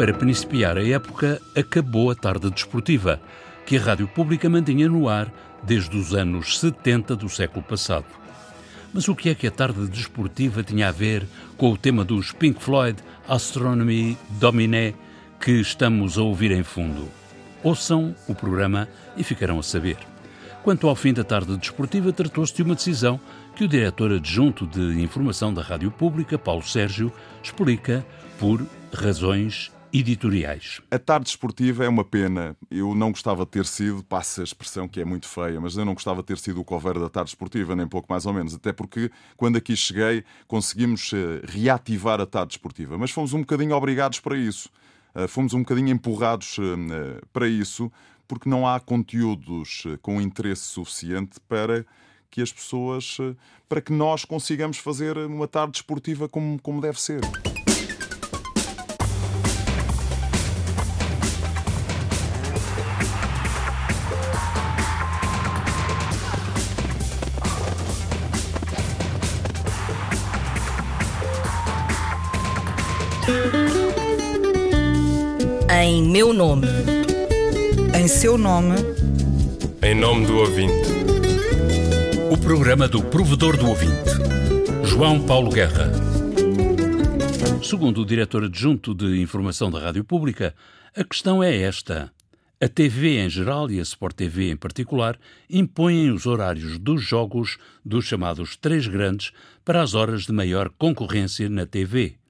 para principiar a época, acabou a tarde desportiva, que a Rádio Pública mantinha no ar desde os anos 70 do século passado. Mas o que é que a tarde desportiva tinha a ver com o tema dos Pink Floyd Astronomy Domine que estamos a ouvir em fundo? Ouçam o programa e ficarão a saber. Quanto ao fim da tarde desportiva, tratou-se de uma decisão que o diretor adjunto de informação da Rádio Pública, Paulo Sérgio, explica por razões editoriais. A tarde esportiva é uma pena. Eu não gostava de ter sido, passa a expressão que é muito feia, mas eu não gostava de ter sido o cover da tarde esportiva, nem pouco mais ou menos. Até porque, quando aqui cheguei, conseguimos eh, reativar a tarde esportiva. Mas fomos um bocadinho obrigados para isso. Eh, fomos um bocadinho empurrados eh, para isso, porque não há conteúdos com interesse suficiente para que as pessoas, para que nós consigamos fazer uma tarde esportiva como, como deve ser. Em meu nome. Em seu nome. Em nome do ouvinte. O programa do provedor do ouvinte. João Paulo Guerra. Segundo o diretor adjunto de informação da Rádio Pública, a questão é esta. A TV em geral e a Sport TV em particular impõem os horários dos jogos dos chamados três grandes para as horas de maior concorrência na TV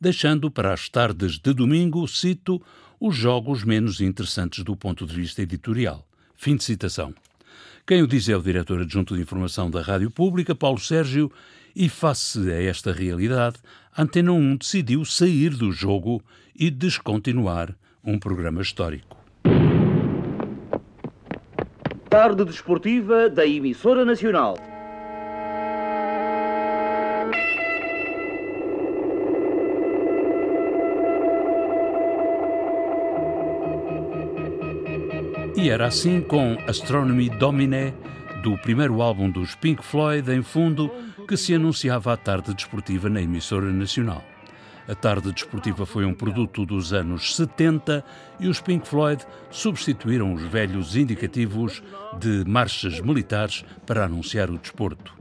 deixando para as tardes de domingo, cito, os jogos menos interessantes do ponto de vista editorial. Fim de citação. Quem o diz é o diretor adjunto de informação da Rádio Pública, Paulo Sérgio, e face a esta realidade, Antena 1 decidiu sair do jogo e descontinuar um programa histórico. Tarde desportiva da emissora nacional. E era assim com Astronomy Domine, do primeiro álbum dos Pink Floyd, em fundo, que se anunciava a tarde desportiva na emissora nacional. A tarde desportiva foi um produto dos anos 70 e os Pink Floyd substituíram os velhos indicativos de marchas militares para anunciar o desporto.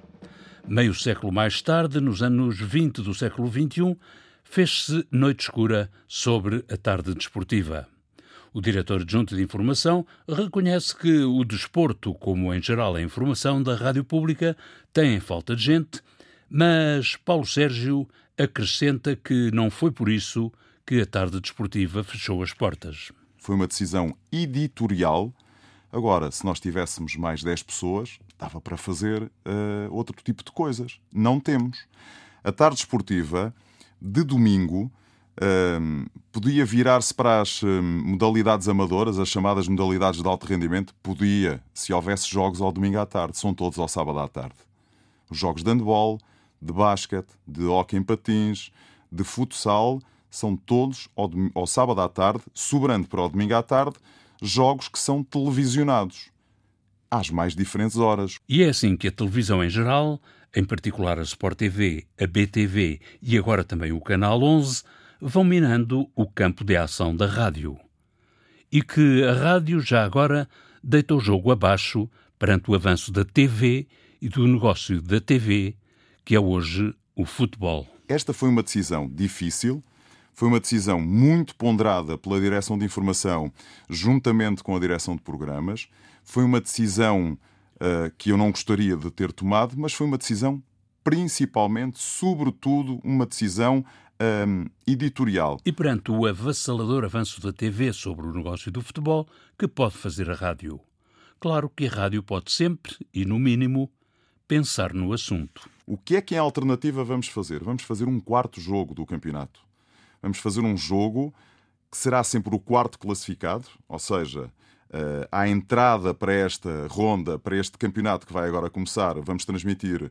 Meio século mais tarde, nos anos 20 do século XXI, fez-se Noite Escura sobre a tarde desportiva. O diretor adjunto de informação reconhece que o desporto, como em geral a informação da rádio pública, tem falta de gente, mas Paulo Sérgio acrescenta que não foi por isso que a tarde desportiva fechou as portas. Foi uma decisão editorial. Agora, se nós tivéssemos mais 10 pessoas, dava para fazer uh, outro tipo de coisas. Não temos. A tarde esportiva de domingo um, podia virar-se para as um, modalidades amadoras, as chamadas modalidades de alto rendimento? Podia, se houvesse jogos ao domingo à tarde. São todos ao sábado à tarde. Os jogos de handball, de basquete, de hóquei em patins, de futsal, são todos ao, ao sábado à tarde, sobrando para o domingo à tarde, jogos que são televisionados às mais diferentes horas. E é assim que a televisão em geral, em particular a Sport TV, a BTV e agora também o Canal 11, vão minando o campo de ação da rádio. E que a rádio já agora deita o jogo abaixo perante o avanço da TV e do negócio da TV, que é hoje o futebol. Esta foi uma decisão difícil, foi uma decisão muito ponderada pela Direção de Informação, juntamente com a Direção de Programas. Foi uma decisão uh, que eu não gostaria de ter tomado, mas foi uma decisão, principalmente, sobretudo, uma decisão um, editorial. E perante o avassalador avanço da TV sobre o negócio do futebol, que pode fazer a rádio? Claro que a rádio pode sempre, e no mínimo, pensar no assunto. O que é que em alternativa vamos fazer? Vamos fazer um quarto jogo do campeonato. Vamos fazer um jogo que será sempre o quarto classificado, ou seja, Uh, à entrada para esta ronda, para este campeonato que vai agora começar, vamos transmitir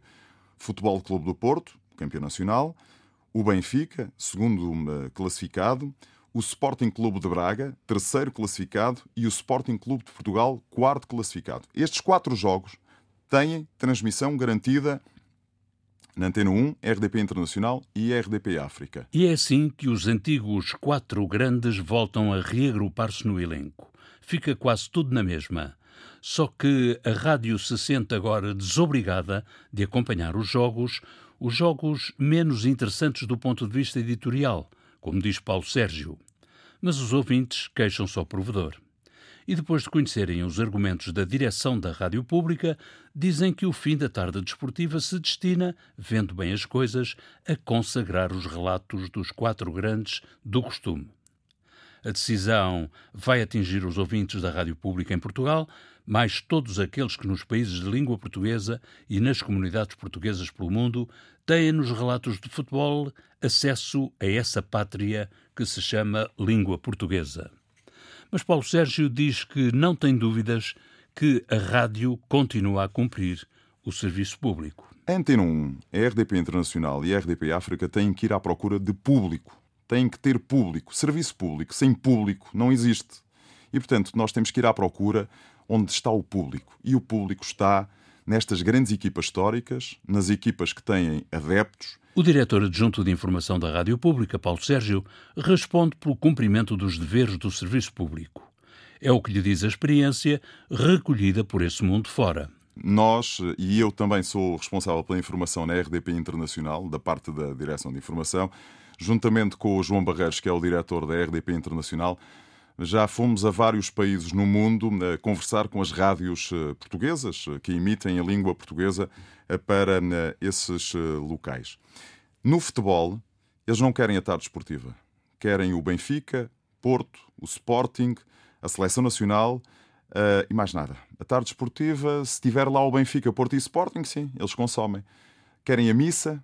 Futebol Clube do Porto, campeão nacional, o Benfica, segundo classificado, o Sporting Clube de Braga, terceiro classificado, e o Sporting Clube de Portugal, quarto classificado. Estes quatro jogos têm transmissão garantida na Antena 1, RDP Internacional e RDP África. E é assim que os antigos quatro grandes voltam a reagrupar-se no elenco. Fica quase tudo na mesma. Só que a rádio se sente agora desobrigada de acompanhar os jogos, os jogos menos interessantes do ponto de vista editorial, como diz Paulo Sérgio. Mas os ouvintes queixam-se ao provedor e depois de conhecerem os argumentos da direção da Rádio Pública, dizem que o fim da tarde desportiva se destina, vendo bem as coisas, a consagrar os relatos dos quatro grandes do costume. A decisão vai atingir os ouvintes da Rádio Pública em Portugal, mais todos aqueles que nos países de língua portuguesa e nas comunidades portuguesas pelo mundo têm nos relatos de futebol acesso a essa pátria que se chama língua portuguesa. Mas Paulo Sérgio diz que não tem dúvidas que a rádio continua a cumprir o serviço público. A Antena 1, a RDP Internacional e a RDP África têm que ir à procura de público. Têm que ter público, serviço público. Sem público não existe. E, portanto, nós temos que ir à procura onde está o público. E o público está nestas grandes equipas históricas, nas equipas que têm adeptos, o diretor adjunto de informação da Rádio Pública, Paulo Sérgio, responde pelo cumprimento dos deveres do serviço público. É o que lhe diz a experiência recolhida por esse mundo fora. Nós, e eu também sou responsável pela informação na RDP Internacional, da parte da Direção de Informação, juntamente com o João Barreiros, que é o diretor da RDP Internacional, já fomos a vários países no mundo a conversar com as rádios eh, portuguesas eh, que emitem a língua portuguesa eh, para esses locais. No futebol, eles não querem a tarde esportiva. Querem o Benfica, Porto, o Sporting, a Seleção Nacional uh, e mais nada. A tarde esportiva, se tiver lá o Benfica, Porto e Sporting, sim, eles consomem. Querem a missa,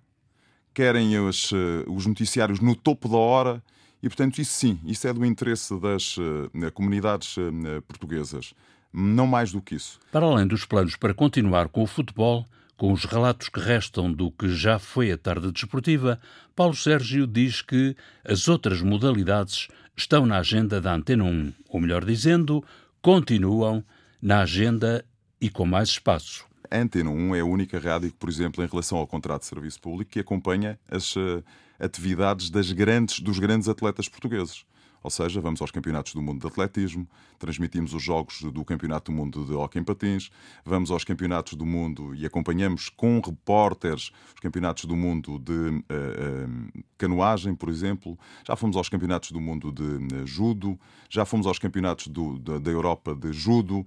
querem os, os noticiários no topo da hora e, portanto, isso sim, isso é do interesse das uh, comunidades uh, portuguesas. Não mais do que isso. Para além dos planos para continuar com o futebol, com os relatos que restam do que já foi a tarde desportiva, Paulo Sérgio diz que as outras modalidades estão na agenda da Antena 1, ou melhor dizendo, continuam na agenda e com mais espaço. A Antena 1 é a única rádio que, por exemplo, em relação ao contrato de serviço público, que acompanha as uh, atividades das grandes, dos grandes atletas portugueses. Ou seja, vamos aos campeonatos do mundo de atletismo, transmitimos os jogos do Campeonato do Mundo de Hockey em Patins, vamos aos campeonatos do mundo e acompanhamos com repórteres os campeonatos do mundo de uh, uh, canoagem, por exemplo. Já fomos aos campeonatos do mundo de uh, judo, já fomos aos campeonatos do, da, da, Europa de judo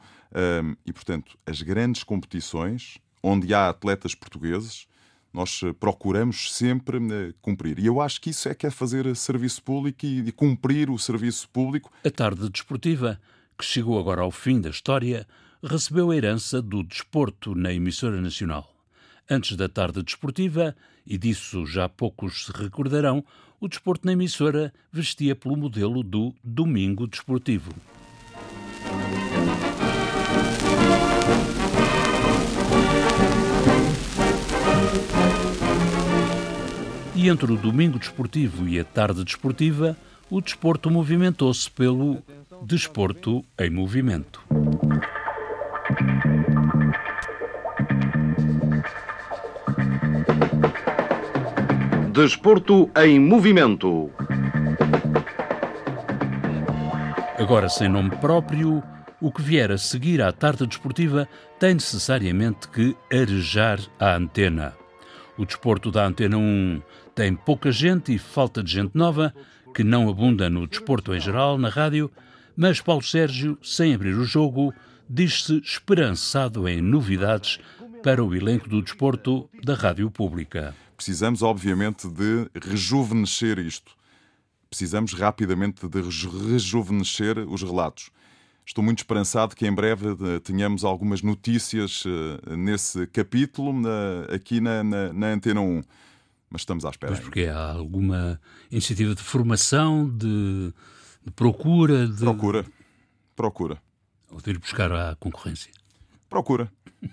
e, portanto, as grandes competições onde há atletas portugueses nós eh, procuramos sempre eh, cumprir. E eu acho que isso é que é fazer serviço público e cumprir o serviço público. A tarde desportiva, que chegou agora ao fim da história, recebeu a herança do desporto na emissora nacional. Antes da tarde desportiva, e disso já poucos se recordarão, o desporto na emissora vestia pelo modelo do domingo desportivo. E entre o domingo desportivo e a tarde desportiva, o desporto movimentou-se pelo Desporto em Movimento. Desporto em Movimento. Agora sem nome próprio, o que vier a seguir à tarde desportiva tem necessariamente que arejar a antena. O desporto da Antena 1 tem pouca gente e falta de gente nova, que não abunda no desporto em geral, na rádio, mas Paulo Sérgio, sem abrir o jogo, diz-se esperançado em novidades para o elenco do desporto da Rádio Pública. Precisamos, obviamente, de rejuvenescer isto. Precisamos rapidamente de rejuvenescer os relatos. Estou muito esperançado que em breve eh, tenhamos algumas notícias eh, nesse capítulo aqui na, na, na Antena 1. Mas estamos à espera. Mas porque há alguma iniciativa de formação, de, de procura? De... Procura. Procura. Ou de ir buscar à concorrência. Procura.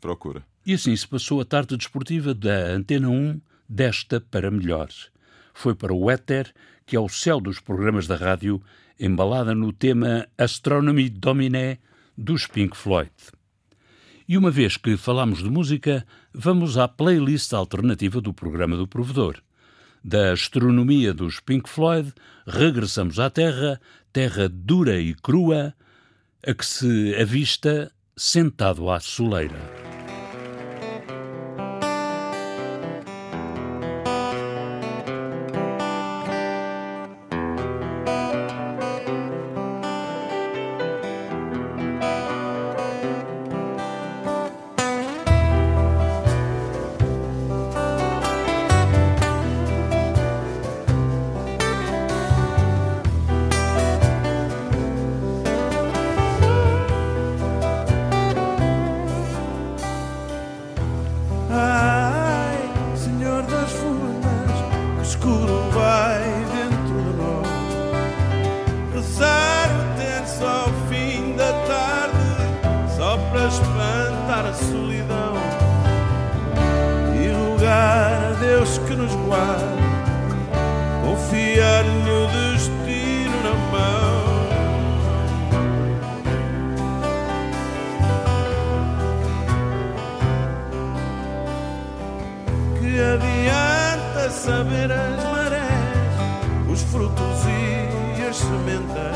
Procura. E assim se passou a tarde desportiva da Antena 1 desta para melhores. Foi para o éter, que é o céu dos programas da rádio, embalada no tema Astronomy Domine dos Pink Floyd. E uma vez que falamos de música, vamos à playlist alternativa do programa do provedor. Da astronomia dos Pink Floyd, regressamos à Terra, terra dura e crua, a que se avista sentado à soleira. mar, confiar no destino na mão. Que adianta saber as marés, os frutos e as sementes,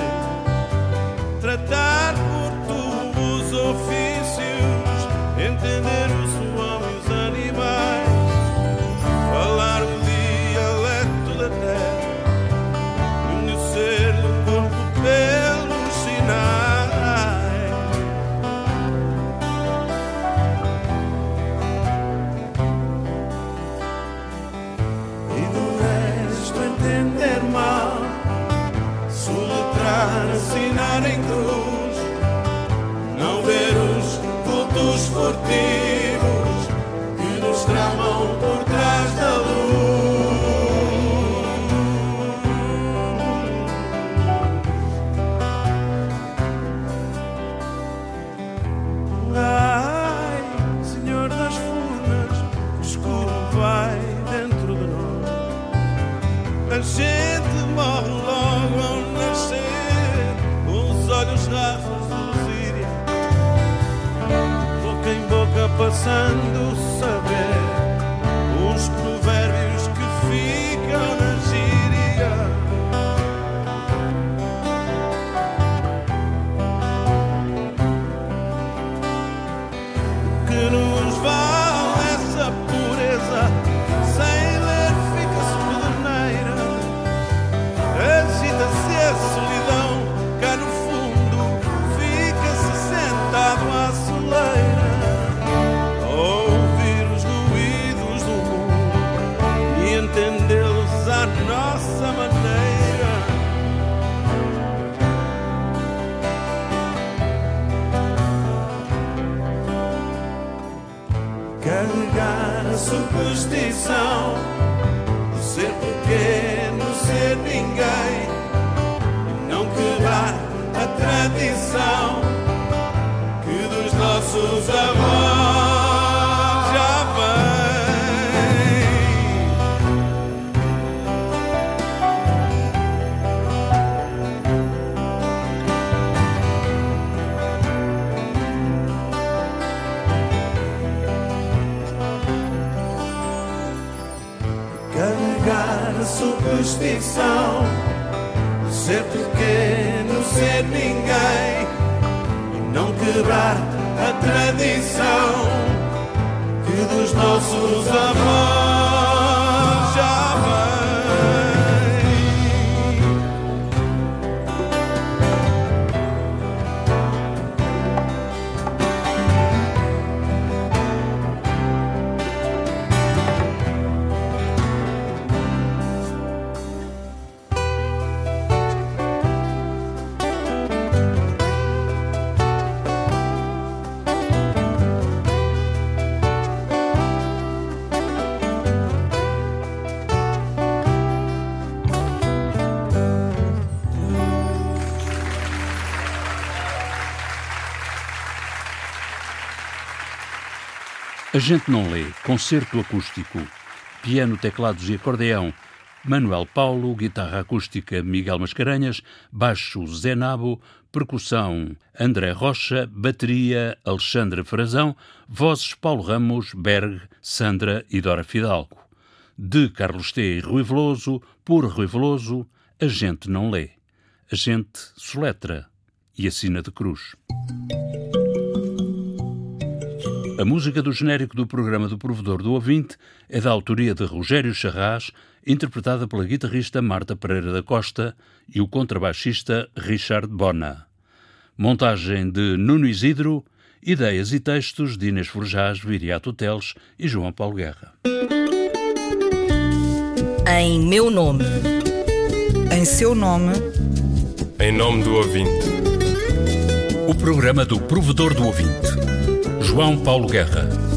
tratar por tubos ou filhos. vai dentro de nós. A gente morre logo ao nascer, com os olhos rasos dos íris, boca em boca passando o sangue. Do ser pequeno, ser ninguém, e não quebrar a tradição que dos nossos avós. Superstição ser pequeno, ser ninguém e não quebrar a tradição que dos nossos avós. A gente não lê. Concerto acústico. Piano, teclados e acordeão. Manuel Paulo, guitarra acústica Miguel Mascarenhas, baixo Zé Nabo, percussão André Rocha, bateria Alexandre Frazão, vozes Paulo Ramos, Berg, Sandra e Dora Fidalgo. De Carlos T. e Rui Veloso, por Rui Veloso, a gente não lê. A gente soletra e assina de cruz. A música do genérico do programa do Provedor do Ouvinte é da autoria de Rogério Charras, interpretada pela guitarrista Marta Pereira da Costa e o contrabaixista Richard Bona. Montagem de Nuno Isidro, ideias e textos de Inês Forjás, Viriato Teles e João Paulo Guerra. Em meu nome. Em seu nome. Em nome do ouvinte. O programa do Provedor do Ouvinte. João Paulo Guerra.